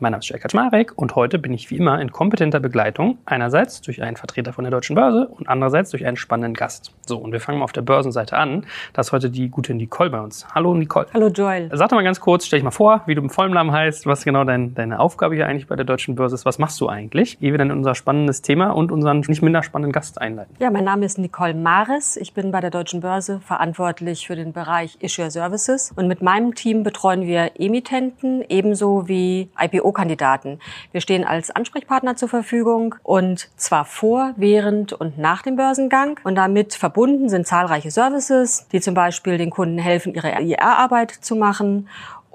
Mein Name ist Jörg Kaczmarek und heute bin ich wie immer in kompetenter Begleitung, einerseits durch einen Vertreter von der Deutschen Börse und andererseits durch einen spannenden Gast. So, und wir fangen mal auf der Börsenseite an. Da ist heute die gute Nicole bei uns. Hallo Nicole. Hallo Joel. Sag doch mal ganz kurz, stell dich mal vor, wie du im vollen Namen heißt, was genau dein, deine Aufgabe hier eigentlich bei der Deutschen Börse ist. Was machst du eigentlich? Ehe wir dann unser spannendes Thema und unseren nicht minder spannenden Gast einleiten. Ja, mein Name ist Nicole Mares. Ich bin bei der Deutschen Börse verantwortlich für den Bereich Issuer Services und mit meinem Team betreuen wir Emittenten ebenso wie IPO-Kandidaten. Wir stehen als Ansprechpartner zur Verfügung und zwar vor, während und nach dem Börsengang. Und damit verbunden sind zahlreiche Services, die zum Beispiel den Kunden helfen, ihre IR-Arbeit zu machen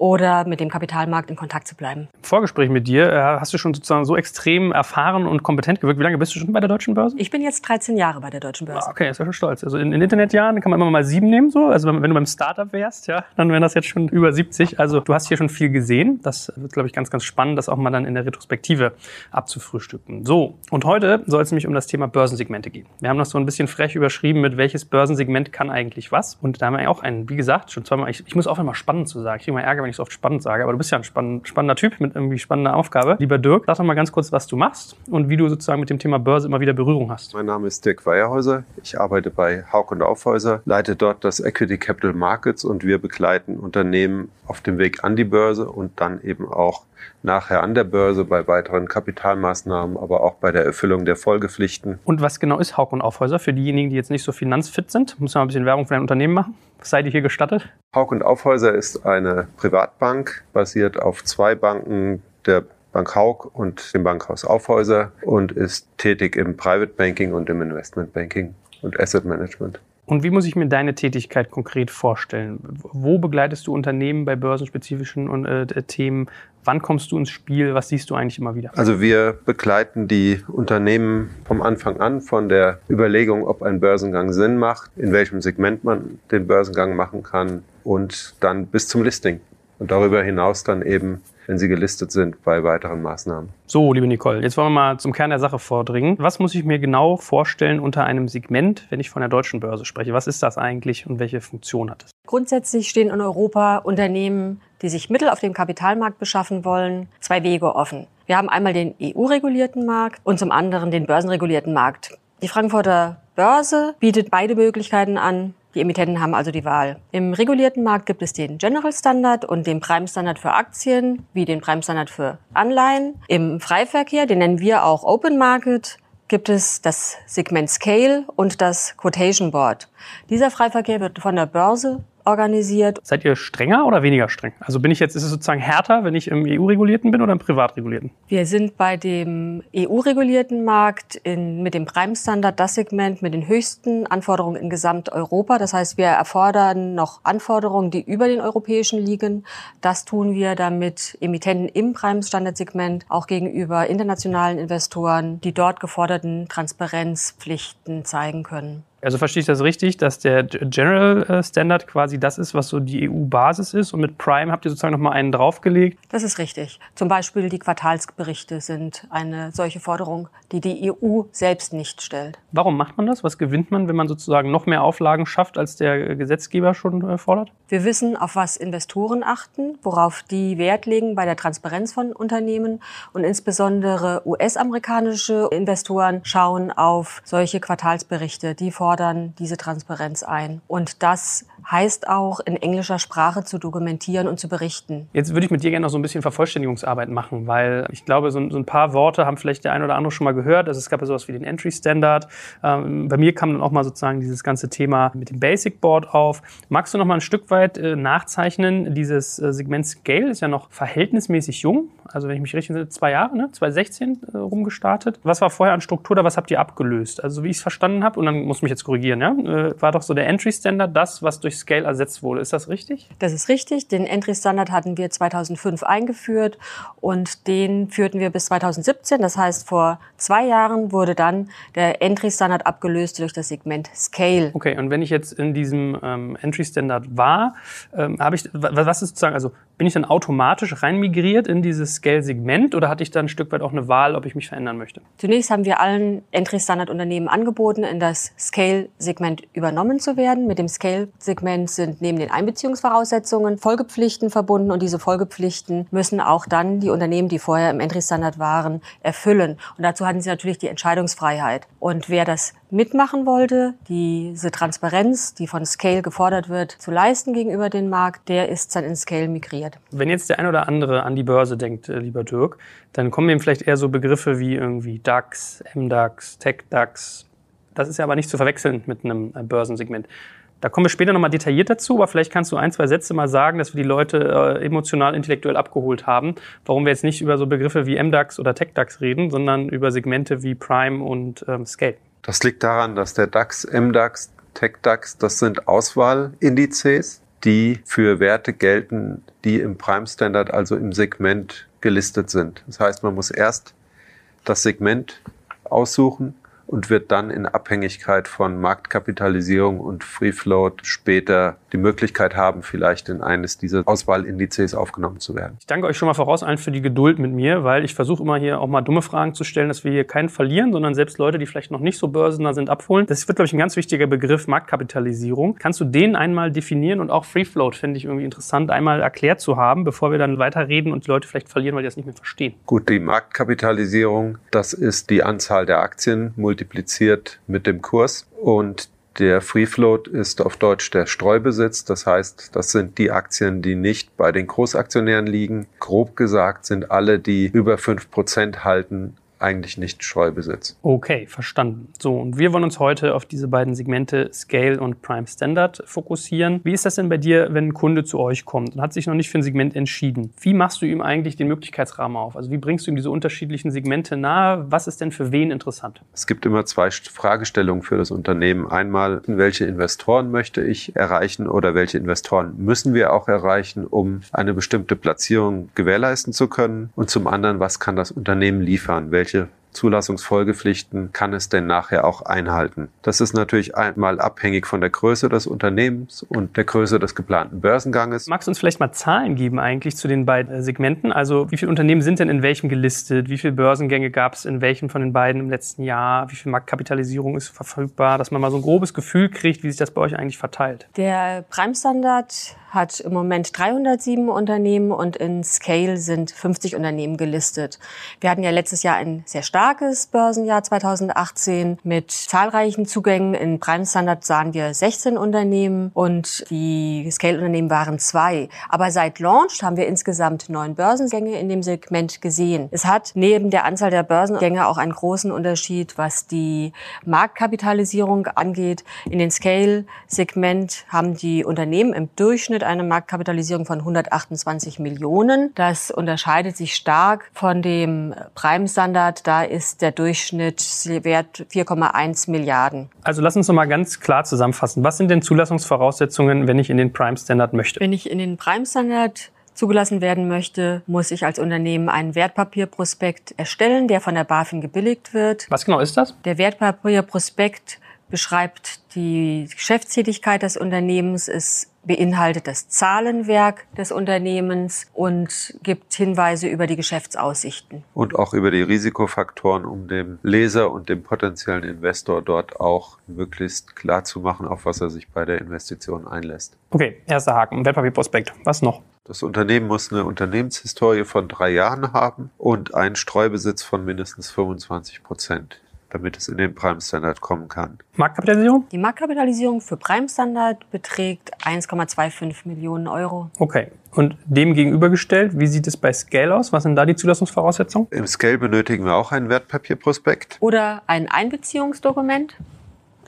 oder mit dem Kapitalmarkt in Kontakt zu bleiben. Im Vorgespräch mit dir äh, hast du schon sozusagen so extrem erfahren und kompetent gewirkt. Wie lange bist du schon bei der Deutschen Börse? Ich bin jetzt 13 Jahre bei der Deutschen Börse. Ah, okay, ist ja schon stolz. Also in, in Internetjahren kann man immer mal sieben nehmen, so. Also wenn, wenn du beim Startup wärst, ja, dann wären das jetzt schon über 70. Also du hast hier schon viel gesehen. Das wird, glaube ich, ganz, ganz spannend, das auch mal dann in der Retrospektive abzufrühstücken. So, und heute soll es nämlich um das Thema Börsensegmente gehen. Wir haben das so ein bisschen frech überschrieben mit welches Börsensegment kann eigentlich was. Und da haben wir auch einen, wie gesagt, schon zweimal, ich, ich muss auch immer spannend zu sagen. Ich kriege immer Ärger, wenn ich so oft spannend sage, aber du bist ja ein spann spannender Typ mit irgendwie spannender Aufgabe. Lieber Dirk, sag doch mal ganz kurz, was du machst und wie du sozusagen mit dem Thema Börse immer wieder Berührung hast. Mein Name ist Dirk Weierhäuser. Ich arbeite bei Haug und Aufhäuser, leite dort das Equity Capital Markets und wir begleiten Unternehmen auf dem Weg an die Börse und dann eben auch nachher an der Börse bei weiteren Kapitalmaßnahmen, aber auch bei der Erfüllung der Folgepflichten. Und was genau ist Haug und Aufhäuser für diejenigen, die jetzt nicht so finanzfit sind? Muss man ein bisschen Werbung für dein Unternehmen machen? Was seid ihr hier gestattet? Haug und Aufhäuser ist eine Privatbank, basiert auf zwei Banken, der Bank Haug und dem Bankhaus Aufhäuser und ist tätig im Private Banking und im Investment Banking und Asset Management. Und wie muss ich mir deine Tätigkeit konkret vorstellen? Wo begleitest du Unternehmen bei börsenspezifischen äh, Themen? Wann kommst du ins Spiel? Was siehst du eigentlich immer wieder? Also wir begleiten die Unternehmen vom Anfang an, von der Überlegung, ob ein Börsengang Sinn macht, in welchem Segment man den Börsengang machen kann und dann bis zum Listing. Und darüber hinaus dann eben wenn sie gelistet sind bei weiteren Maßnahmen. So, liebe Nicole, jetzt wollen wir mal zum Kern der Sache vordringen. Was muss ich mir genau vorstellen unter einem Segment, wenn ich von der deutschen Börse spreche? Was ist das eigentlich und welche Funktion hat es? Grundsätzlich stehen in Europa Unternehmen, die sich Mittel auf dem Kapitalmarkt beschaffen wollen, zwei Wege offen. Wir haben einmal den EU-regulierten Markt und zum anderen den börsenregulierten Markt. Die Frankfurter Börse bietet beide Möglichkeiten an. Die Emittenten haben also die Wahl. Im regulierten Markt gibt es den General Standard und den Prime Standard für Aktien, wie den Prime Standard für Anleihen. Im Freiverkehr, den nennen wir auch Open Market, gibt es das Segment Scale und das Quotation Board. Dieser Freiverkehr wird von der Börse organisiert. Seid ihr strenger oder weniger streng? Also bin ich jetzt, ist es sozusagen härter, wenn ich im EU-regulierten bin oder im privatregulierten? Wir sind bei dem EU-regulierten Markt in, mit dem Prime-Standard das Segment mit den höchsten Anforderungen in Gesamteuropa. Das heißt, wir erfordern noch Anforderungen, die über den europäischen liegen. Das tun wir, damit Emittenten im Prime-Standard-Segment auch gegenüber internationalen Investoren die dort geforderten Transparenzpflichten zeigen können. Also verstehe ich das richtig, dass der General äh, Standard quasi das ist, was so die EU-Basis ist und mit Prime habt ihr sozusagen nochmal einen draufgelegt? Das ist richtig. Zum Beispiel die Quartalsberichte sind eine solche Forderung, die die EU selbst nicht stellt. Warum macht man das? Was gewinnt man, wenn man sozusagen noch mehr Auflagen schafft, als der Gesetzgeber schon äh, fordert? Wir wissen, auf was Investoren achten, worauf die Wert legen bei der Transparenz von Unternehmen und insbesondere US-amerikanische Investoren schauen auf solche Quartalsberichte, die fordern fordern diese Transparenz ein. Und das heißt auch in englischer Sprache zu dokumentieren und zu berichten. Jetzt würde ich mit dir gerne noch so ein bisschen Vervollständigungsarbeit machen, weil ich glaube, so, so ein paar Worte haben vielleicht der ein oder andere schon mal gehört. Also es gab ja sowas wie den Entry Standard. Ähm, bei mir kam dann auch mal sozusagen dieses ganze Thema mit dem Basic Board auf. Magst du noch mal ein Stück weit äh, nachzeichnen? Dieses äh, Segment Scale ist ja noch verhältnismäßig jung. Also wenn ich mich richtig erinnere, zwei Jahre, ne? 2016 äh, rumgestartet. Was war vorher an Struktur da? Was habt ihr abgelöst? Also wie ich es verstanden habe, und dann muss mich jetzt korrigieren, ja, äh, war doch so der Entry Standard das, was durch Scale ersetzt wurde. Ist das richtig? Das ist richtig. Den Entry-Standard hatten wir 2005 eingeführt und den führten wir bis 2017. Das heißt, vor zwei Jahren wurde dann der Entry-Standard abgelöst durch das Segment Scale. Okay, und wenn ich jetzt in diesem ähm, Entry-Standard war, ähm, habe ich, was ist sozusagen, also bin ich dann automatisch reinmigriert in dieses Scale-Segment oder hatte ich dann ein Stück weit auch eine Wahl, ob ich mich verändern möchte? Zunächst haben wir allen Entry-Standard-Unternehmen angeboten, in das Scale-Segment übernommen zu werden. Mit dem Scale-Segment sind neben den Einbeziehungsvoraussetzungen Folgepflichten verbunden und diese Folgepflichten müssen auch dann die Unternehmen, die vorher im Entry-Standard waren, erfüllen. Und dazu hatten sie natürlich die Entscheidungsfreiheit. Und wer das mitmachen wollte, diese Transparenz, die von Scale gefordert wird, zu leisten gegenüber dem Markt, der ist dann in Scale migriert. Wenn jetzt der ein oder andere an die Börse denkt, äh, lieber Dirk, dann kommen ihm vielleicht eher so Begriffe wie irgendwie DAX, MDAX, TechDAX. Das ist ja aber nicht zu verwechseln mit einem äh, Börsensegment. Da kommen wir später nochmal detailliert dazu, aber vielleicht kannst du ein, zwei Sätze mal sagen, dass wir die Leute äh, emotional, intellektuell abgeholt haben, warum wir jetzt nicht über so Begriffe wie MDAX oder TechDAX reden, sondern über Segmente wie Prime und ähm, Scale. Das liegt daran, dass der DAX, MDAX, TechDAX, das sind Auswahlindizes, die für Werte gelten, die im Prime Standard, also im Segment gelistet sind. Das heißt, man muss erst das Segment aussuchen und wird dann in Abhängigkeit von Marktkapitalisierung und Free Float später die Möglichkeit haben, vielleicht in eines dieser Auswahlindizes aufgenommen zu werden. Ich danke euch schon mal voraus allen für die Geduld mit mir, weil ich versuche immer hier auch mal dumme Fragen zu stellen, dass wir hier keinen verlieren, sondern selbst Leute, die vielleicht noch nicht so börsennah sind, abholen. Das wird, glaube ich, ein ganz wichtiger Begriff, Marktkapitalisierung. Kannst du den einmal definieren und auch Free Float finde ich irgendwie interessant, einmal erklärt zu haben, bevor wir dann weiterreden und die Leute vielleicht verlieren, weil die das nicht mehr verstehen. Gut, die Marktkapitalisierung, das ist die Anzahl der Aktien multipliziert mit dem Kurs und der Free Float ist auf Deutsch der Streubesitz. Das heißt, das sind die Aktien, die nicht bei den Großaktionären liegen. Grob gesagt sind alle, die über fünf Prozent halten, eigentlich nicht Streubesitz. Okay, verstanden. So, und wir wollen uns heute auf diese beiden Segmente Scale und Prime Standard fokussieren. Wie ist das denn bei dir, wenn ein Kunde zu euch kommt und hat sich noch nicht für ein Segment entschieden? Wie machst du ihm eigentlich den Möglichkeitsrahmen auf? Also wie bringst du ihm diese unterschiedlichen Segmente nahe? Was ist denn für wen interessant? Es gibt immer zwei Fragestellungen für das Unternehmen. Einmal, welche Investoren möchte ich erreichen oder welche Investoren müssen wir auch erreichen, um eine bestimmte Platzierung gewährleisten zu können? Und zum anderen, was kann das Unternehmen liefern? Welche welche Zulassungsfolgepflichten kann es denn nachher auch einhalten? Das ist natürlich einmal abhängig von der Größe des Unternehmens und der Größe des geplanten Börsenganges. Magst du uns vielleicht mal Zahlen geben eigentlich zu den beiden Segmenten? Also wie viele Unternehmen sind denn in welchem gelistet? Wie viele Börsengänge gab es in welchem von den beiden im letzten Jahr? Wie viel Marktkapitalisierung ist verfügbar? Dass man mal so ein grobes Gefühl kriegt, wie sich das bei euch eigentlich verteilt. Der Prime Standard hat im Moment 307 Unternehmen und in Scale sind 50 Unternehmen gelistet. Wir hatten ja letztes Jahr ein sehr starkes Börsenjahr 2018 mit zahlreichen Zugängen. In Prime Standard sahen wir 16 Unternehmen und die Scale-Unternehmen waren zwei. Aber seit Launch haben wir insgesamt neun Börsengänge in dem Segment gesehen. Es hat neben der Anzahl der Börsengänge auch einen großen Unterschied, was die Marktkapitalisierung angeht. In den Scale-Segment haben die Unternehmen im Durchschnitt mit einer Marktkapitalisierung von 128 Millionen. Das unterscheidet sich stark von dem Prime-Standard. Da ist der Durchschnittswert 4,1 Milliarden. Also lass uns noch mal ganz klar zusammenfassen. Was sind denn Zulassungsvoraussetzungen, wenn ich in den Prime-Standard möchte? Wenn ich in den Prime-Standard zugelassen werden möchte, muss ich als Unternehmen einen Wertpapierprospekt erstellen, der von der BaFin gebilligt wird. Was genau ist das? Der Wertpapierprospekt beschreibt die Geschäftstätigkeit des Unternehmens, es beinhaltet das Zahlenwerk des Unternehmens und gibt Hinweise über die Geschäftsaussichten. Und auch über die Risikofaktoren, um dem Leser und dem potenziellen Investor dort auch möglichst klar zu machen, auf was er sich bei der Investition einlässt. Okay, erster Haken, Wertpapierprospekt. Was noch? Das Unternehmen muss eine Unternehmenshistorie von drei Jahren haben und einen Streubesitz von mindestens 25 Prozent damit es in den Prime Standard kommen kann. Marktkapitalisierung? Die Marktkapitalisierung für Prime Standard beträgt 1,25 Millionen Euro. Okay. Und dem gegenübergestellt, wie sieht es bei Scale aus? Was sind da die Zulassungsvoraussetzungen? Im Scale benötigen wir auch ein Wertpapierprospekt. Oder ein Einbeziehungsdokument.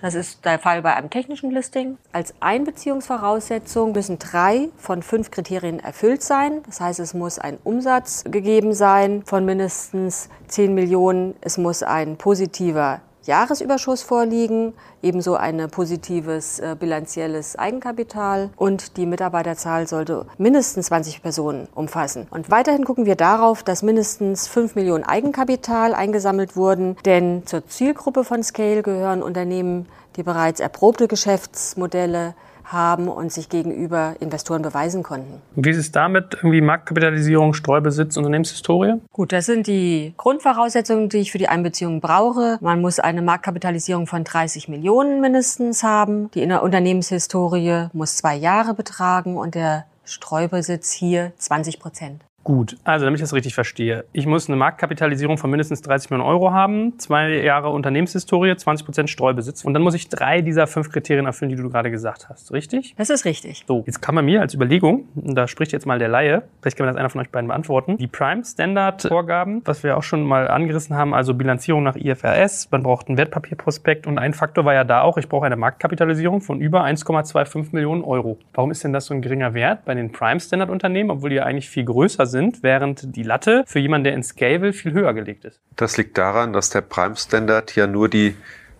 Das ist der Fall bei einem technischen Listing. Als Einbeziehungsvoraussetzung müssen drei von fünf Kriterien erfüllt sein. Das heißt, es muss ein Umsatz gegeben sein von mindestens 10 Millionen. Es muss ein positiver Jahresüberschuss vorliegen, ebenso ein positives äh, bilanzielles Eigenkapital und die Mitarbeiterzahl sollte mindestens 20 Personen umfassen. Und weiterhin gucken wir darauf, dass mindestens 5 Millionen Eigenkapital eingesammelt wurden, denn zur Zielgruppe von Scale gehören Unternehmen, die bereits erprobte Geschäftsmodelle haben und sich gegenüber Investoren beweisen konnten. Wie ist es damit? Irgendwie Marktkapitalisierung, Streubesitz, Unternehmenshistorie? Gut, das sind die Grundvoraussetzungen, die ich für die Einbeziehung brauche. Man muss eine Marktkapitalisierung von 30 Millionen mindestens haben. Die Unternehmenshistorie muss zwei Jahre betragen und der Streubesitz hier 20 Prozent. Gut, also damit ich das richtig verstehe. Ich muss eine Marktkapitalisierung von mindestens 30 Millionen Euro haben, zwei Jahre Unternehmenshistorie, 20 Prozent Streubesitz und dann muss ich drei dieser fünf Kriterien erfüllen, die du gerade gesagt hast, richtig? Das ist richtig. So, jetzt kann man mir als Überlegung, da spricht jetzt mal der Laie, vielleicht kann mir das einer von euch beiden beantworten, die Prime Standard Vorgaben, was wir auch schon mal angerissen haben, also Bilanzierung nach IFRS, man braucht ein Wertpapierprospekt und ein Faktor war ja da auch, ich brauche eine Marktkapitalisierung von über 1,25 Millionen Euro. Warum ist denn das so ein geringer Wert bei den Prime Standard Unternehmen, obwohl die ja eigentlich viel größer sind? Sind, während die Latte für jemanden, der in Scale will, viel höher gelegt ist. Das liegt daran, dass der Prime Standard ja nur die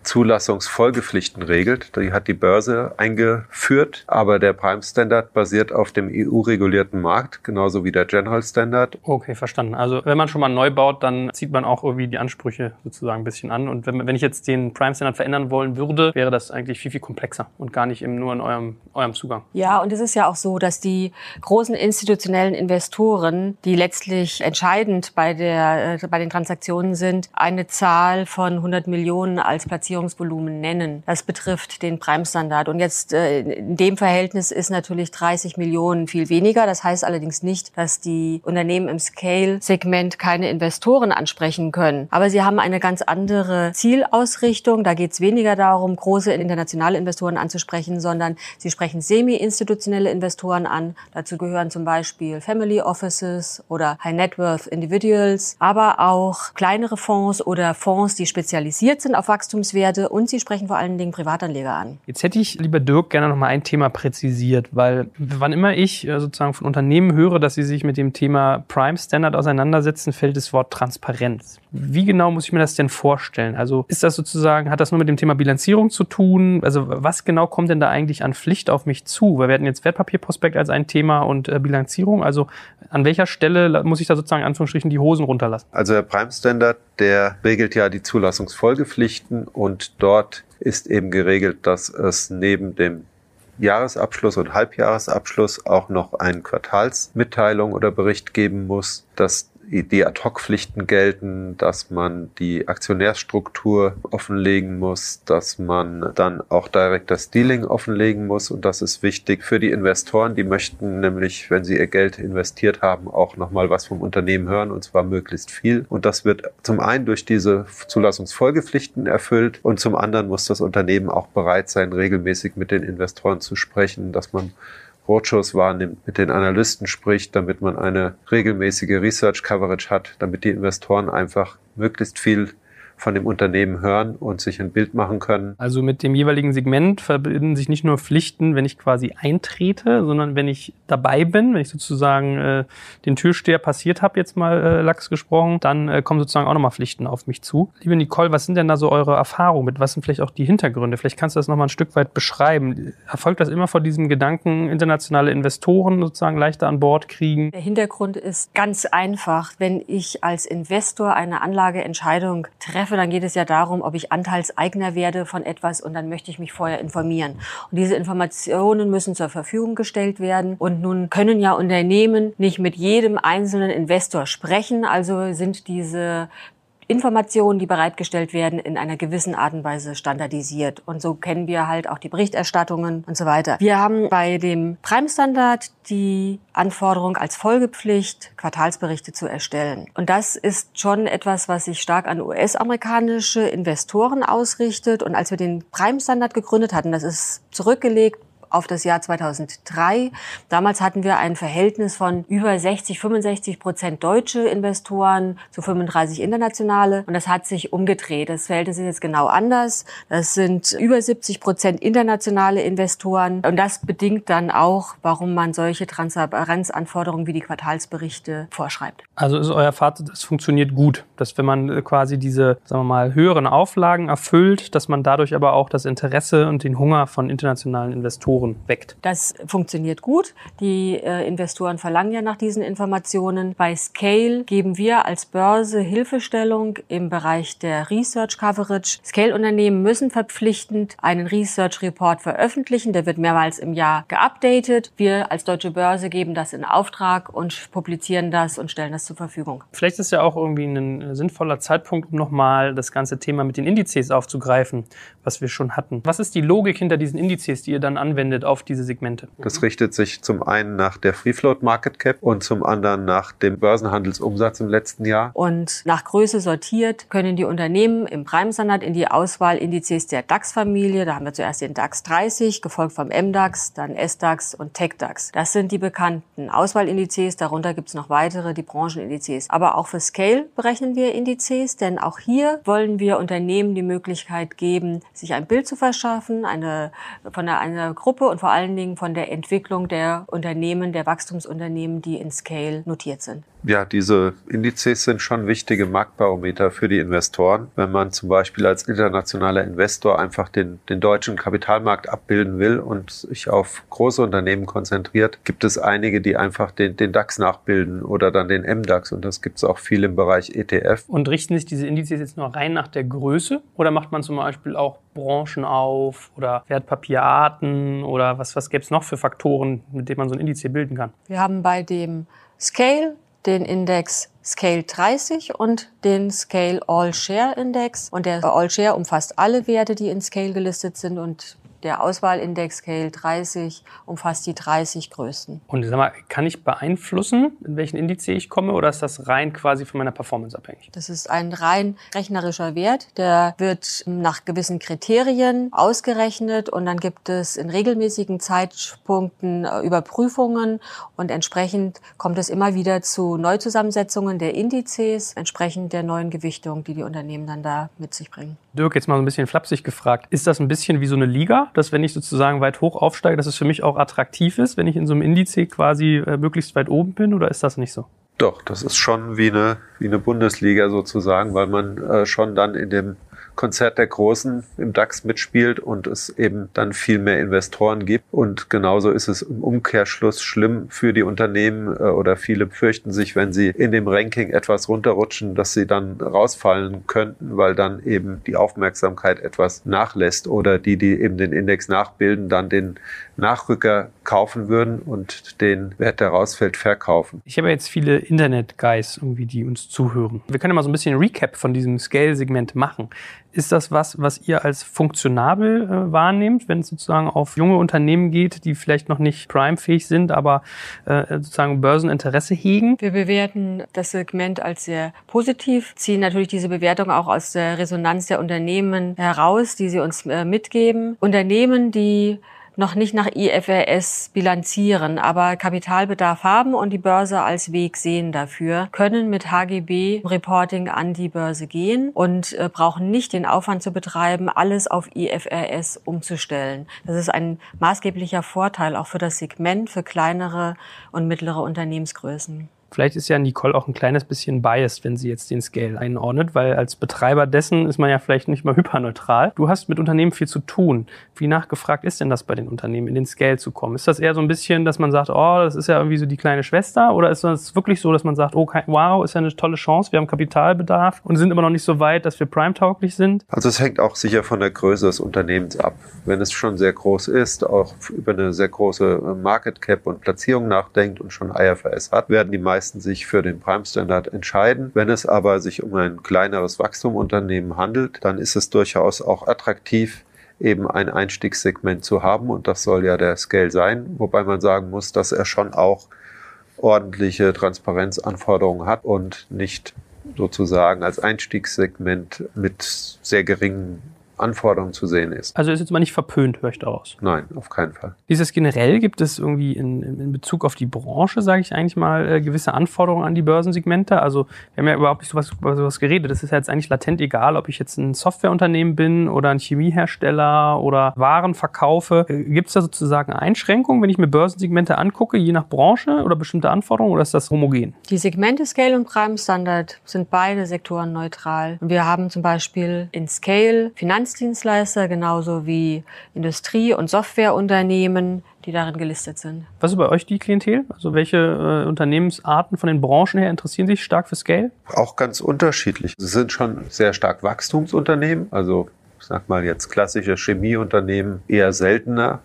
Zulassungsfolgepflichten regelt. Die hat die Börse eingeführt, aber der Prime Standard basiert auf dem EU-regulierten Markt, genauso wie der General Standard. Okay, verstanden. Also wenn man schon mal neu baut, dann zieht man auch irgendwie die Ansprüche sozusagen ein bisschen an. Und wenn, wenn ich jetzt den Prime Standard verändern wollen würde, wäre das eigentlich viel, viel komplexer und gar nicht eben nur in eurem, eurem Zugang. Ja, und es ist ja auch so, dass die großen institutionellen Investoren, die letztlich entscheidend bei, der, äh, bei den Transaktionen sind, eine Zahl von 100 Millionen als Platzierung Finanzierungsvolumen nennen. Das betrifft den Prime-Standard. Und jetzt äh, in dem Verhältnis ist natürlich 30 Millionen viel weniger. Das heißt allerdings nicht, dass die Unternehmen im Scale-Segment keine Investoren ansprechen können. Aber sie haben eine ganz andere Zielausrichtung. Da geht es weniger darum, große internationale Investoren anzusprechen, sondern sie sprechen semi-institutionelle Investoren an. Dazu gehören zum Beispiel Family Offices oder High Net Worth Individuals, aber auch kleinere Fonds oder Fonds, die spezialisiert sind auf Wachstumswerte Werte und Sie sprechen vor allen Dingen Privatanleger an. Jetzt hätte ich, lieber Dirk, gerne noch mal ein Thema präzisiert, weil wann immer ich äh, sozusagen von Unternehmen höre, dass sie sich mit dem Thema Prime Standard auseinandersetzen, fällt das Wort Transparenz. Wie genau muss ich mir das denn vorstellen? Also ist das sozusagen, hat das nur mit dem Thema Bilanzierung zu tun? Also was genau kommt denn da eigentlich an Pflicht auf mich zu? Weil wir hatten jetzt Wertpapierprospekt als ein Thema und äh, Bilanzierung. Also an welcher Stelle muss ich da sozusagen in Anführungsstrichen die Hosen runterlassen? Also der Prime Standard, der regelt ja die Zulassungsfolgepflichten und dort ist eben geregelt, dass es neben dem Jahresabschluss und Halbjahresabschluss auch noch eine Quartalsmitteilung oder Bericht geben muss, dass die Ad-Hoc-Pflichten gelten, dass man die Aktionärsstruktur offenlegen muss, dass man dann auch direkt das Dealing offenlegen muss. Und das ist wichtig für die Investoren, die möchten nämlich, wenn sie ihr Geld investiert haben, auch nochmal was vom Unternehmen hören und zwar möglichst viel. Und das wird zum einen durch diese Zulassungsfolgepflichten erfüllt und zum anderen muss das Unternehmen auch bereit sein, regelmäßig mit den Investoren zu sprechen, dass man Roadshows wahrnimmt, mit den Analysten spricht, damit man eine regelmäßige Research Coverage hat, damit die Investoren einfach möglichst viel von dem Unternehmen hören und sich ein Bild machen können. Also mit dem jeweiligen Segment verbinden sich nicht nur Pflichten, wenn ich quasi eintrete, sondern wenn ich dabei bin, wenn ich sozusagen äh, den Türsteher passiert habe, jetzt mal äh, Lachs gesprochen, dann äh, kommen sozusagen auch nochmal Pflichten auf mich zu. Liebe Nicole, was sind denn da so eure Erfahrungen mit? Was sind vielleicht auch die Hintergründe? Vielleicht kannst du das nochmal ein Stück weit beschreiben. Erfolgt das immer vor diesem Gedanken, internationale Investoren sozusagen leichter an Bord kriegen? Der Hintergrund ist ganz einfach. Wenn ich als Investor eine Anlageentscheidung treffe, treffe, dann geht es ja darum, ob ich Anteilseigner werde von etwas und dann möchte ich mich vorher informieren. Und diese Informationen müssen zur Verfügung gestellt werden. Und nun können ja Unternehmen nicht mit jedem einzelnen Investor sprechen. Also sind diese Informationen, die bereitgestellt werden, in einer gewissen Art und Weise standardisiert. Und so kennen wir halt auch die Berichterstattungen und so weiter. Wir haben bei dem Prime-Standard die Anforderung als Folgepflicht, Quartalsberichte zu erstellen. Und das ist schon etwas, was sich stark an US-amerikanische Investoren ausrichtet. Und als wir den Prime-Standard gegründet hatten, das ist zurückgelegt auf das Jahr 2003. Damals hatten wir ein Verhältnis von über 60, 65 Prozent deutsche Investoren zu 35 internationale. Und das hat sich umgedreht. Das Verhältnis ist jetzt genau anders. Das sind über 70 Prozent internationale Investoren. Und das bedingt dann auch, warum man solche Transparenzanforderungen wie die Quartalsberichte vorschreibt. Also ist euer Fazit, es funktioniert gut, dass wenn man quasi diese, sagen wir mal, höheren Auflagen erfüllt, dass man dadurch aber auch das Interesse und den Hunger von internationalen Investoren weckt. Das funktioniert gut. Die äh, Investoren verlangen ja nach diesen Informationen. Bei Scale geben wir als Börse Hilfestellung im Bereich der Research Coverage. Scale-Unternehmen müssen verpflichtend einen Research Report veröffentlichen. Der wird mehrmals im Jahr geupdatet. Wir als Deutsche Börse geben das in Auftrag und publizieren das und stellen das zur Verfügung. Vielleicht ist ja auch irgendwie ein sinnvoller Zeitpunkt, um nochmal das ganze Thema mit den Indizes aufzugreifen, was wir schon hatten. Was ist die Logik hinter diesen Indizes, die ihr dann anwendet auf diese Segmente? Das richtet sich zum einen nach der Free Float Market Cap und zum anderen nach dem Börsenhandelsumsatz im letzten Jahr. Und nach Größe sortiert können die Unternehmen im Prime Standard in die Auswahlindizes der DAX-Familie, da haben wir zuerst den DAX 30, gefolgt vom MDAX, dann SDAX und TechDAX. Das sind die bekannten Auswahlindizes, darunter gibt es noch weitere, die Branchenindizes. Aber auch für Scale berechnen wir Indizes, denn auch hier wollen wir Unternehmen die Möglichkeit geben, sich ein Bild zu verschaffen, eine, von einer, einer Gruppe und vor allen Dingen von der Entwicklung der Unternehmen, der Wachstumsunternehmen, die in Scale notiert sind. Ja, diese Indizes sind schon wichtige Marktbarometer für die Investoren. Wenn man zum Beispiel als internationaler Investor einfach den, den deutschen Kapitalmarkt abbilden will und sich auf große Unternehmen konzentriert, gibt es einige, die einfach den, den DAX nachbilden oder dann den MDAX und das gibt es auch viel im Bereich ETF. Und richten sich diese Indizes jetzt nur rein nach der Größe oder macht man zum Beispiel auch Branchen auf oder Wertpapierarten oder was, was gäbe es noch für Faktoren, mit denen man so ein Indiz bilden kann? Wir haben bei dem Scale den Index Scale 30 und den Scale All Share Index. Und der All Share umfasst alle Werte, die in Scale gelistet sind und der Auswahlindex Scale 30 umfasst die 30 größten. Und sag mal, kann ich beeinflussen, in welchen Indiz ich komme, oder ist das rein quasi von meiner Performance abhängig? Das ist ein rein rechnerischer Wert. Der wird nach gewissen Kriterien ausgerechnet und dann gibt es in regelmäßigen Zeitpunkten äh, Überprüfungen und entsprechend kommt es immer wieder zu Neuzusammensetzungen der Indizes, entsprechend der neuen Gewichtung, die die Unternehmen dann da mit sich bringen. Dirk, jetzt mal so ein bisschen flapsig gefragt. Ist das ein bisschen wie so eine Liga, dass wenn ich sozusagen weit hoch aufsteige, dass es für mich auch attraktiv ist, wenn ich in so einem Indiz quasi äh, möglichst weit oben bin oder ist das nicht so? Doch, das ist schon wie eine, wie eine Bundesliga sozusagen, weil man äh, schon dann in dem Konzert der Großen im DAX mitspielt und es eben dann viel mehr Investoren gibt. Und genauso ist es im Umkehrschluss schlimm für die Unternehmen äh, oder viele fürchten sich, wenn sie in dem Ranking etwas runterrutschen, dass sie dann rausfallen könnten, weil dann eben die Aufmerksamkeit etwas nachlässt oder die, die eben den Index nachbilden, dann den Nachrücker kaufen würden und den Wert, der rausfällt, verkaufen. Ich habe jetzt viele Internet-Guys irgendwie, die uns zuhören. Wir können ja mal so ein bisschen Recap von diesem Scale-Segment machen. Ist das was, was ihr als funktionabel äh, wahrnehmt, wenn es sozusagen auf junge Unternehmen geht, die vielleicht noch nicht prime-fähig sind, aber äh, sozusagen Börseninteresse hegen? Wir bewerten das Segment als sehr positiv, ziehen natürlich diese Bewertung auch aus der Resonanz der Unternehmen heraus, die sie uns äh, mitgeben. Unternehmen, die noch nicht nach IFRS bilanzieren, aber Kapitalbedarf haben und die Börse als Weg sehen dafür, können mit HGB Reporting an die Börse gehen und äh, brauchen nicht den Aufwand zu betreiben, alles auf IFRS umzustellen. Das ist ein maßgeblicher Vorteil auch für das Segment, für kleinere und mittlere Unternehmensgrößen. Vielleicht ist ja Nicole auch ein kleines bisschen biased, wenn sie jetzt den Scale einordnet, weil als Betreiber dessen ist man ja vielleicht nicht mal hyperneutral. Du hast mit Unternehmen viel zu tun. Wie nachgefragt ist denn das bei den Unternehmen, in den Scale zu kommen? Ist das eher so ein bisschen, dass man sagt, oh, das ist ja irgendwie so die kleine Schwester? Oder ist das wirklich so, dass man sagt, oh, wow, ist ja eine tolle Chance, wir haben Kapitalbedarf und sind immer noch nicht so weit, dass wir prime-tauglich sind? Also es hängt auch sicher von der Größe des Unternehmens ab. Wenn es schon sehr groß ist, auch über eine sehr große Market Cap und Platzierung nachdenkt und schon IFRS hat, werden die meisten meisten sich für den Prime Standard entscheiden. Wenn es aber sich um ein kleineres Wachstumunternehmen handelt, dann ist es durchaus auch attraktiv, eben ein Einstiegssegment zu haben und das soll ja der Scale sein, wobei man sagen muss, dass er schon auch ordentliche Transparenzanforderungen hat und nicht sozusagen als Einstiegssegment mit sehr geringen Anforderungen zu sehen ist. Also ist jetzt mal nicht verpönt, höre ich daraus. Nein, auf keinen Fall. Wie ist es generell? Gibt es irgendwie in, in Bezug auf die Branche, sage ich eigentlich mal, äh, gewisse Anforderungen an die Börsensegmente? Also wir haben ja überhaupt nicht sowas, über sowas geredet. Das ist ja jetzt eigentlich latent egal, ob ich jetzt ein Softwareunternehmen bin oder ein Chemiehersteller oder Waren verkaufe. Äh, Gibt es da sozusagen Einschränkungen, wenn ich mir Börsensegmente angucke, je nach Branche oder bestimmte Anforderungen oder ist das homogen? Die Segmente Scale und Prime Standard sind beide sektorenneutral. Wir haben zum Beispiel in Scale Finanzdienstleister genauso wie Industrie- und Softwareunternehmen, die darin gelistet sind. Was ist bei euch die Klientel? Also welche äh, Unternehmensarten von den Branchen her interessieren sich stark für Scale? Auch ganz unterschiedlich. Sie sind schon sehr stark Wachstumsunternehmen, also ich sag mal jetzt klassische Chemieunternehmen eher seltener,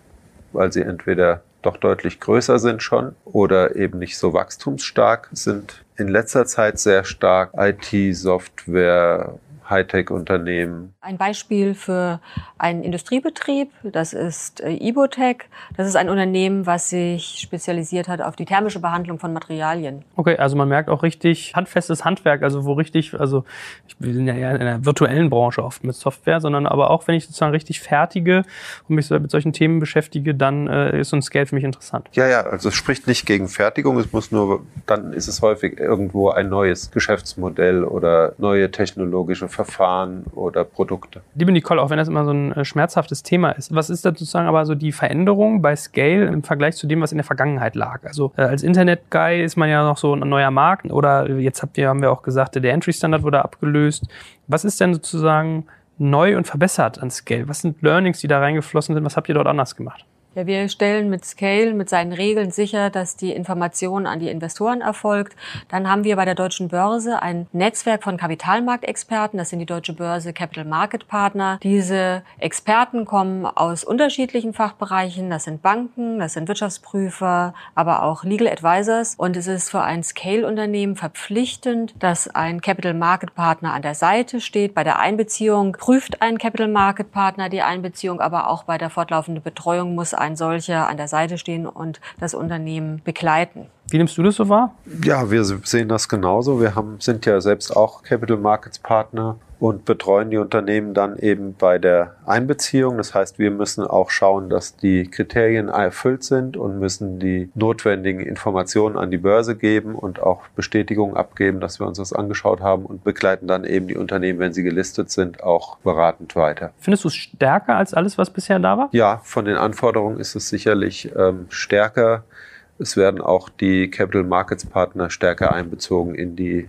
weil sie entweder doch deutlich größer sind schon oder eben nicht so wachstumsstark sind. In letzter Zeit sehr stark IT, Software, Hightech-Unternehmen. Ein Beispiel für einen Industriebetrieb, das ist äh, Ibotech. Das ist ein Unternehmen, was sich spezialisiert hat auf die thermische Behandlung von Materialien. Okay, also man merkt auch richtig handfestes Handwerk, also wo richtig, also ich, wir sind ja eher in einer virtuellen Branche oft mit Software, sondern aber auch wenn ich sozusagen richtig fertige und mich so mit solchen Themen beschäftige, dann äh, ist so ein Scale für mich interessant. Ja, ja, also es spricht nicht gegen Fertigung, es muss nur, dann ist es häufig irgendwo ein neues Geschäftsmodell oder neue technologische Verfahren oder Produkte. Liebe Nicole, auch wenn das immer so ein äh, schmerzhaftes Thema ist, was ist da sozusagen aber so die Veränderung bei Scale im Vergleich zu dem, was in der Vergangenheit lag? Also äh, als Internet-Guy ist man ja noch so ein neuer Markt oder jetzt habt ihr, haben wir auch gesagt, der Entry-Standard wurde abgelöst. Was ist denn sozusagen neu und verbessert an Scale? Was sind Learnings, die da reingeflossen sind? Was habt ihr dort anders gemacht? Ja, wir stellen mit Scale, mit seinen Regeln sicher, dass die Information an die Investoren erfolgt. Dann haben wir bei der Deutschen Börse ein Netzwerk von Kapitalmarktexperten. Das sind die Deutsche Börse Capital Market Partner. Diese Experten kommen aus unterschiedlichen Fachbereichen. Das sind Banken, das sind Wirtschaftsprüfer, aber auch Legal Advisors. Und es ist für ein Scale-Unternehmen verpflichtend, dass ein Capital Market Partner an der Seite steht. Bei der Einbeziehung prüft ein Capital Market Partner die Einbeziehung, aber auch bei der fortlaufenden Betreuung muss ein solcher an der Seite stehen und das Unternehmen begleiten. Wie nimmst du das so wahr? Ja, wir sehen das genauso. Wir haben, sind ja selbst auch Capital Markets Partner und betreuen die Unternehmen dann eben bei der Einbeziehung. Das heißt, wir müssen auch schauen, dass die Kriterien erfüllt sind und müssen die notwendigen Informationen an die Börse geben und auch Bestätigungen abgeben, dass wir uns das angeschaut haben und begleiten dann eben die Unternehmen, wenn sie gelistet sind, auch beratend weiter. Findest du es stärker als alles, was bisher da war? Ja, von den Anforderungen ist es sicherlich ähm, stärker. Es werden auch die Capital Markets Partner stärker einbezogen in die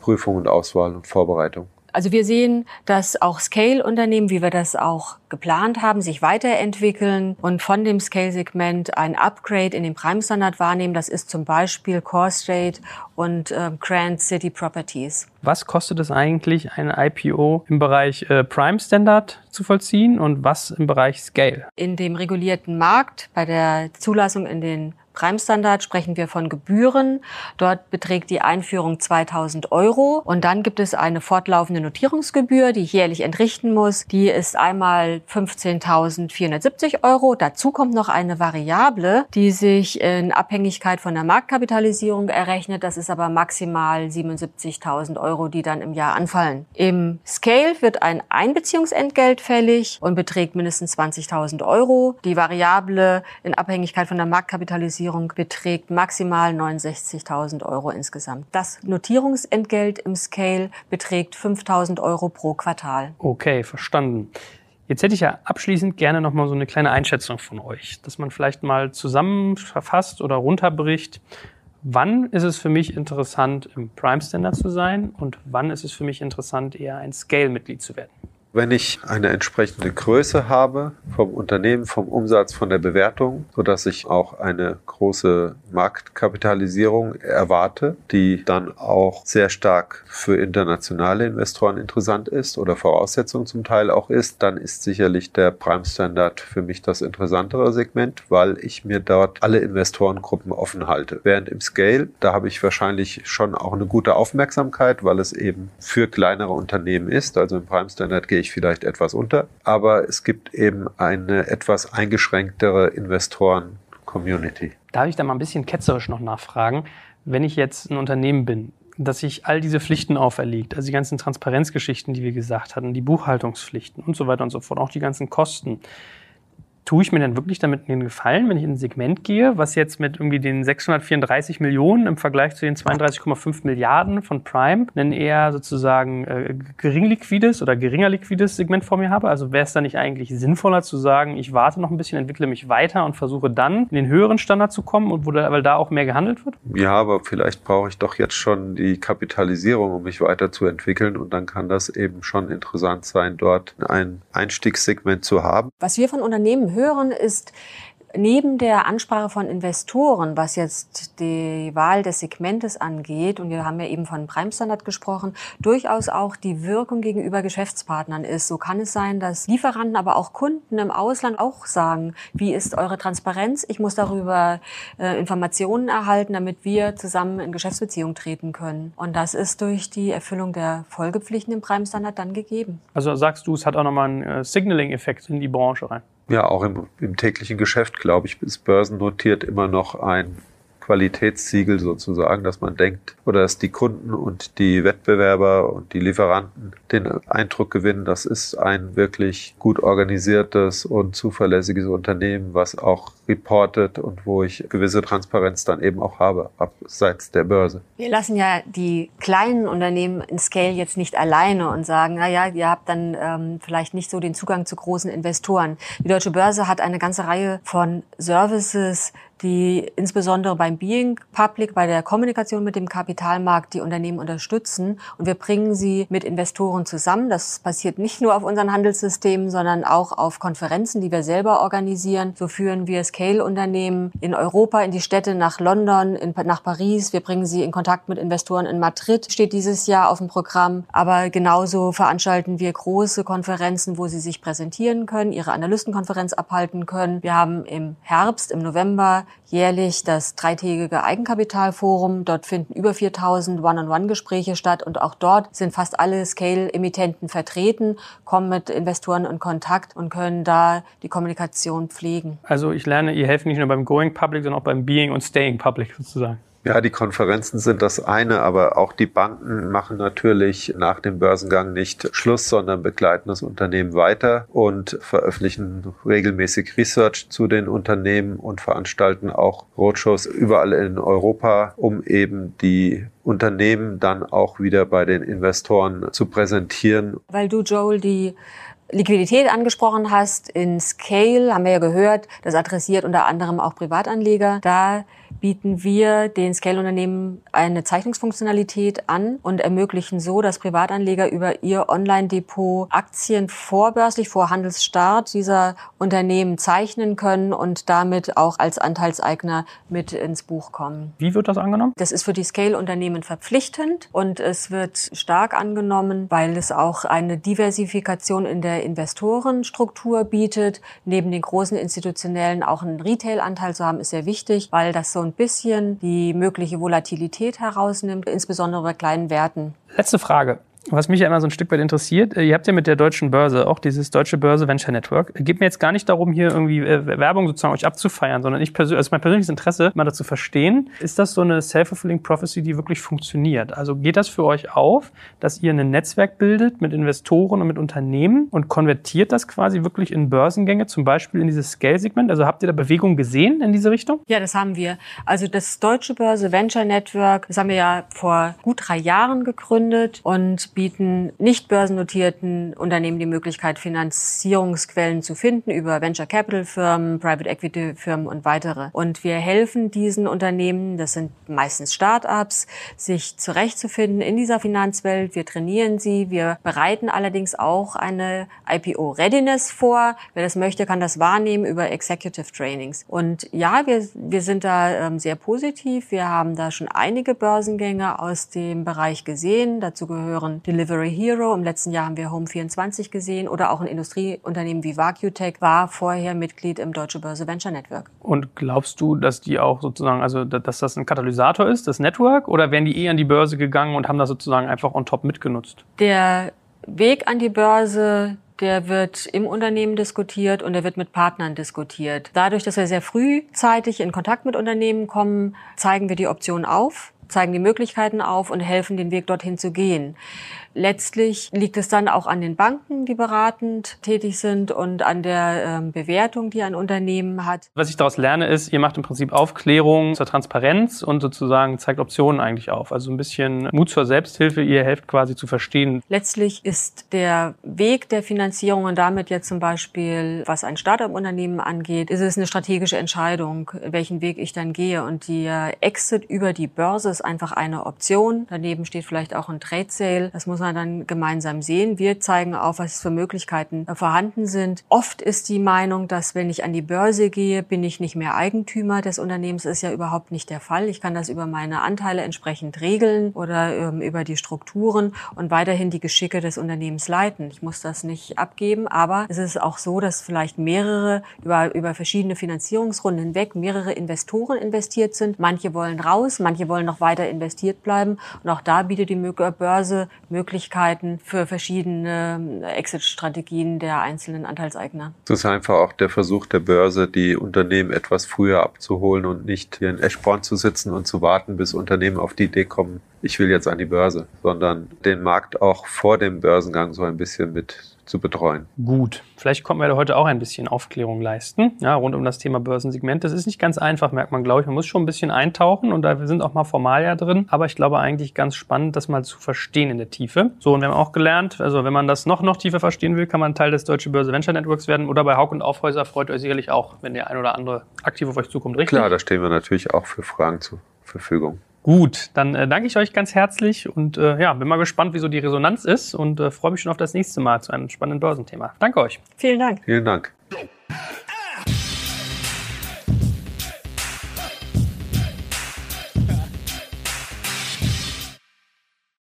Prüfung und Auswahl und Vorbereitung. Also wir sehen, dass auch Scale-Unternehmen, wie wir das auch geplant haben, sich weiterentwickeln und von dem Scale-Segment ein Upgrade in den Prime-Standard wahrnehmen. Das ist zum Beispiel Core State und äh, Grand City Properties. Was kostet es eigentlich, eine IPO im Bereich äh, Prime Standard zu vollziehen und was im Bereich Scale? In dem regulierten Markt, bei der Zulassung in den Prime-Standard sprechen wir von Gebühren. Dort beträgt die Einführung 2000 Euro. Und dann gibt es eine fortlaufende Notierungsgebühr, die ich jährlich entrichten muss. Die ist einmal 15.470 Euro. Dazu kommt noch eine Variable, die sich in Abhängigkeit von der Marktkapitalisierung errechnet. Das ist aber maximal 77.000 Euro, die dann im Jahr anfallen. Im Scale wird ein Einbeziehungsentgelt fällig und beträgt mindestens 20.000 Euro. Die Variable in Abhängigkeit von der Marktkapitalisierung Finanzierung beträgt maximal 69.000 Euro insgesamt. Das Notierungsentgelt im Scale beträgt 5.000 Euro pro Quartal. Okay, verstanden. Jetzt hätte ich ja abschließend gerne noch mal so eine kleine Einschätzung von euch, dass man vielleicht mal zusammenfasst oder runterbricht. Wann ist es für mich interessant, im Prime Standard zu sein und wann ist es für mich interessant, eher ein Scale-Mitglied zu werden? Wenn ich eine entsprechende Größe habe vom Unternehmen, vom Umsatz, von der Bewertung, so dass ich auch eine große Marktkapitalisierung erwarte, die dann auch sehr stark für internationale Investoren interessant ist oder Voraussetzung zum Teil auch ist, dann ist sicherlich der Prime Standard für mich das interessantere Segment, weil ich mir dort alle Investorengruppen offen halte. Während im Scale, da habe ich wahrscheinlich schon auch eine gute Aufmerksamkeit, weil es eben für kleinere Unternehmen ist. Also im Prime Standard gehe ich vielleicht etwas unter, aber es gibt eben eine etwas eingeschränktere Investoren-Community. Darf ich da mal ein bisschen ketzerisch noch nachfragen? Wenn ich jetzt ein Unternehmen bin, dass sich all diese Pflichten auferlegt, also die ganzen Transparenzgeschichten, die wir gesagt hatten, die Buchhaltungspflichten und so weiter und so fort, auch die ganzen Kosten tue ich mir denn wirklich damit einen Gefallen, wenn ich in ein Segment gehe, was jetzt mit irgendwie den 634 Millionen im Vergleich zu den 32,5 Milliarden von Prime ein eher sozusagen äh, geringliquides oder geringer liquides Segment vor mir habe? Also wäre es da nicht eigentlich sinnvoller zu sagen, ich warte noch ein bisschen, entwickle mich weiter und versuche dann in den höheren Standard zu kommen und wo da, weil da auch mehr gehandelt wird? Ja, aber vielleicht brauche ich doch jetzt schon die Kapitalisierung, um mich weiterzuentwickeln und dann kann das eben schon interessant sein, dort ein Einstiegssegment zu haben. Was wir von Unternehmen hören, ist neben der Ansprache von Investoren, was jetzt die Wahl des Segmentes angeht, und wir haben ja eben von Prime Standard gesprochen, durchaus auch die Wirkung gegenüber Geschäftspartnern ist. So kann es sein, dass Lieferanten, aber auch Kunden im Ausland auch sagen, wie ist eure Transparenz? Ich muss darüber äh, Informationen erhalten, damit wir zusammen in Geschäftsbeziehung treten können. Und das ist durch die Erfüllung der Folgepflichten im Prime Standard dann gegeben. Also sagst du, es hat auch nochmal einen äh, Signaling-Effekt in die Branche rein? Ja, auch im, im täglichen Geschäft, glaube ich, ist börsennotiert immer noch ein Qualitätssiegel sozusagen, dass man denkt oder dass die Kunden und die Wettbewerber und die Lieferanten den Eindruck gewinnen, das ist ein wirklich gut organisiertes und zuverlässiges Unternehmen, was auch reportet und wo ich gewisse Transparenz dann eben auch habe, abseits der Börse. Wir lassen ja die kleinen Unternehmen in Scale jetzt nicht alleine und sagen, na ja, ihr habt dann ähm, vielleicht nicht so den Zugang zu großen Investoren. Die Deutsche Börse hat eine ganze Reihe von Services, die insbesondere beim Being Public, bei der Kommunikation mit dem Kapitalmarkt die Unternehmen unterstützen. Und wir bringen sie mit Investoren zusammen. Das passiert nicht nur auf unseren Handelssystemen, sondern auch auf Konferenzen, die wir selber organisieren. So führen wir Scale-Unternehmen in Europa, in die Städte, nach London, in, nach Paris. Wir bringen sie in Kontakt mit Investoren in Madrid, steht dieses Jahr auf dem Programm. Aber genauso veranstalten wir große Konferenzen, wo sie sich präsentieren können, ihre Analystenkonferenz abhalten können. Wir haben im Herbst, im November jährlich das dreitägige Eigenkapitalforum. Dort finden über 4000 One-on-One-Gespräche statt und auch dort sind fast alle Scale-Emittenten vertreten, kommen mit Investoren in Kontakt und können da die Kommunikation pflegen. Also ich lerne, ihr helft nicht nur beim Going Public, sondern auch beim Being und Staying Public sozusagen. Ja, die Konferenzen sind das eine, aber auch die Banken machen natürlich nach dem Börsengang nicht Schluss, sondern begleiten das Unternehmen weiter und veröffentlichen regelmäßig Research zu den Unternehmen und veranstalten auch Roadshows überall in Europa, um eben die Unternehmen dann auch wieder bei den Investoren zu präsentieren. Weil du, Joel, die Liquidität angesprochen hast, in Scale haben wir ja gehört, das adressiert unter anderem auch Privatanleger. Da bieten wir den Scale-Unternehmen eine Zeichnungsfunktionalität an und ermöglichen so, dass Privatanleger über ihr Online-Depot Aktien vorbörslich vor Handelsstart dieser Unternehmen zeichnen können und damit auch als Anteilseigner mit ins Buch kommen. Wie wird das angenommen? Das ist für die Scale-Unternehmen verpflichtend und es wird stark angenommen, weil es auch eine Diversifikation in der Investorenstruktur bietet. Neben den großen institutionellen auch einen Retail-Anteil zu haben, ist sehr wichtig, weil das so ein bisschen die mögliche Volatilität herausnimmt, insbesondere bei kleinen Werten. Letzte Frage was mich ja immer so ein Stück weit interessiert, äh, ihr habt ja mit der deutschen Börse auch dieses deutsche Börse Venture Network. Geht mir jetzt gar nicht darum, hier irgendwie äh, Werbung sozusagen euch abzufeiern, sondern ich persönlich, also mein persönliches Interesse, mal dazu verstehen, ist das so eine self-fulfilling prophecy, die wirklich funktioniert? Also geht das für euch auf, dass ihr ein Netzwerk bildet mit Investoren und mit Unternehmen und konvertiert das quasi wirklich in Börsengänge, zum Beispiel in dieses Scale-Segment? Also habt ihr da Bewegung gesehen in diese Richtung? Ja, das haben wir. Also das deutsche Börse Venture Network, das haben wir ja vor gut drei Jahren gegründet und bieten nicht börsennotierten Unternehmen die Möglichkeit, Finanzierungsquellen zu finden über Venture Capital Firmen, Private Equity Firmen und weitere. Und wir helfen diesen Unternehmen, das sind meistens Start-ups, sich zurechtzufinden in dieser Finanzwelt. Wir trainieren sie. Wir bereiten allerdings auch eine IPO Readiness vor. Wer das möchte, kann das wahrnehmen über Executive Trainings. Und ja, wir, wir sind da ähm, sehr positiv. Wir haben da schon einige Börsengänge aus dem Bereich gesehen. Dazu gehören Delivery Hero. Im letzten Jahr haben wir Home24 gesehen oder auch ein Industrieunternehmen wie VacuTech war vorher Mitglied im Deutsche Börse Venture Network. Und glaubst du, dass die auch sozusagen, also dass das ein Katalysator ist, das Network, oder wären die eh an die Börse gegangen und haben das sozusagen einfach on top mitgenutzt? Der Weg an die Börse, der wird im Unternehmen diskutiert und der wird mit Partnern diskutiert. Dadurch, dass wir sehr frühzeitig in Kontakt mit Unternehmen kommen, zeigen wir die Option auf zeigen die Möglichkeiten auf und helfen, den Weg dorthin zu gehen. Letztlich liegt es dann auch an den Banken, die beratend tätig sind und an der ähm, Bewertung, die ein Unternehmen hat. Was ich daraus lerne, ist, ihr macht im Prinzip Aufklärung zur Transparenz und sozusagen zeigt Optionen eigentlich auf. Also ein bisschen Mut zur Selbsthilfe, ihr helft quasi zu verstehen. Letztlich ist der Weg der Finanzierung und damit jetzt zum Beispiel, was ein Startup-Unternehmen angeht, ist es eine strategische Entscheidung, welchen Weg ich dann gehe. Und der Exit über die Börse ist einfach eine Option. Daneben steht vielleicht auch ein Trade Sale. Das muss man dann gemeinsam sehen. Wir zeigen auf, was für Möglichkeiten äh, vorhanden sind. Oft ist die Meinung, dass wenn ich an die Börse gehe, bin ich nicht mehr Eigentümer des Unternehmens. Ist ja überhaupt nicht der Fall. Ich kann das über meine Anteile entsprechend regeln oder ähm, über die Strukturen und weiterhin die Geschicke des Unternehmens leiten. Ich muss das nicht abgeben, aber es ist auch so, dass vielleicht mehrere über, über verschiedene Finanzierungsrunden hinweg mehrere Investoren investiert sind. Manche wollen raus, manche wollen noch weiter investiert bleiben und auch da bietet die Börse Möglichkeiten, Möglichkeiten für verschiedene ähm, Exit-Strategien der einzelnen Anteilseigner. Das ist einfach auch der Versuch der Börse, die Unternehmen etwas früher abzuholen und nicht hier in Eschborn zu sitzen und zu warten, bis Unternehmen auf die Idee kommen, ich will jetzt an die Börse, sondern den Markt auch vor dem Börsengang so ein bisschen mit zu betreuen. Gut, vielleicht konnten wir heute auch ein bisschen Aufklärung leisten, ja, rund um das Thema Börsensegment. Das ist nicht ganz einfach, merkt man, glaube ich. Man muss schon ein bisschen eintauchen und da sind auch mal Formalia drin. Aber ich glaube eigentlich ganz spannend, das mal zu verstehen in der Tiefe. So, und wir haben auch gelernt, also wenn man das noch, noch tiefer verstehen will, kann man Teil des Deutsche Börse Venture Networks werden oder bei Haug und Aufhäuser freut euch sicherlich auch, wenn der ein oder andere aktiv auf euch zukommt, richtig? Klar, da stehen wir natürlich auch für Fragen zur Verfügung. Gut, dann äh, danke ich euch ganz herzlich und äh, ja, bin mal gespannt, wieso die Resonanz ist und äh, freue mich schon auf das nächste Mal zu einem spannenden Börsenthema. Danke euch. Vielen Dank. Vielen Dank.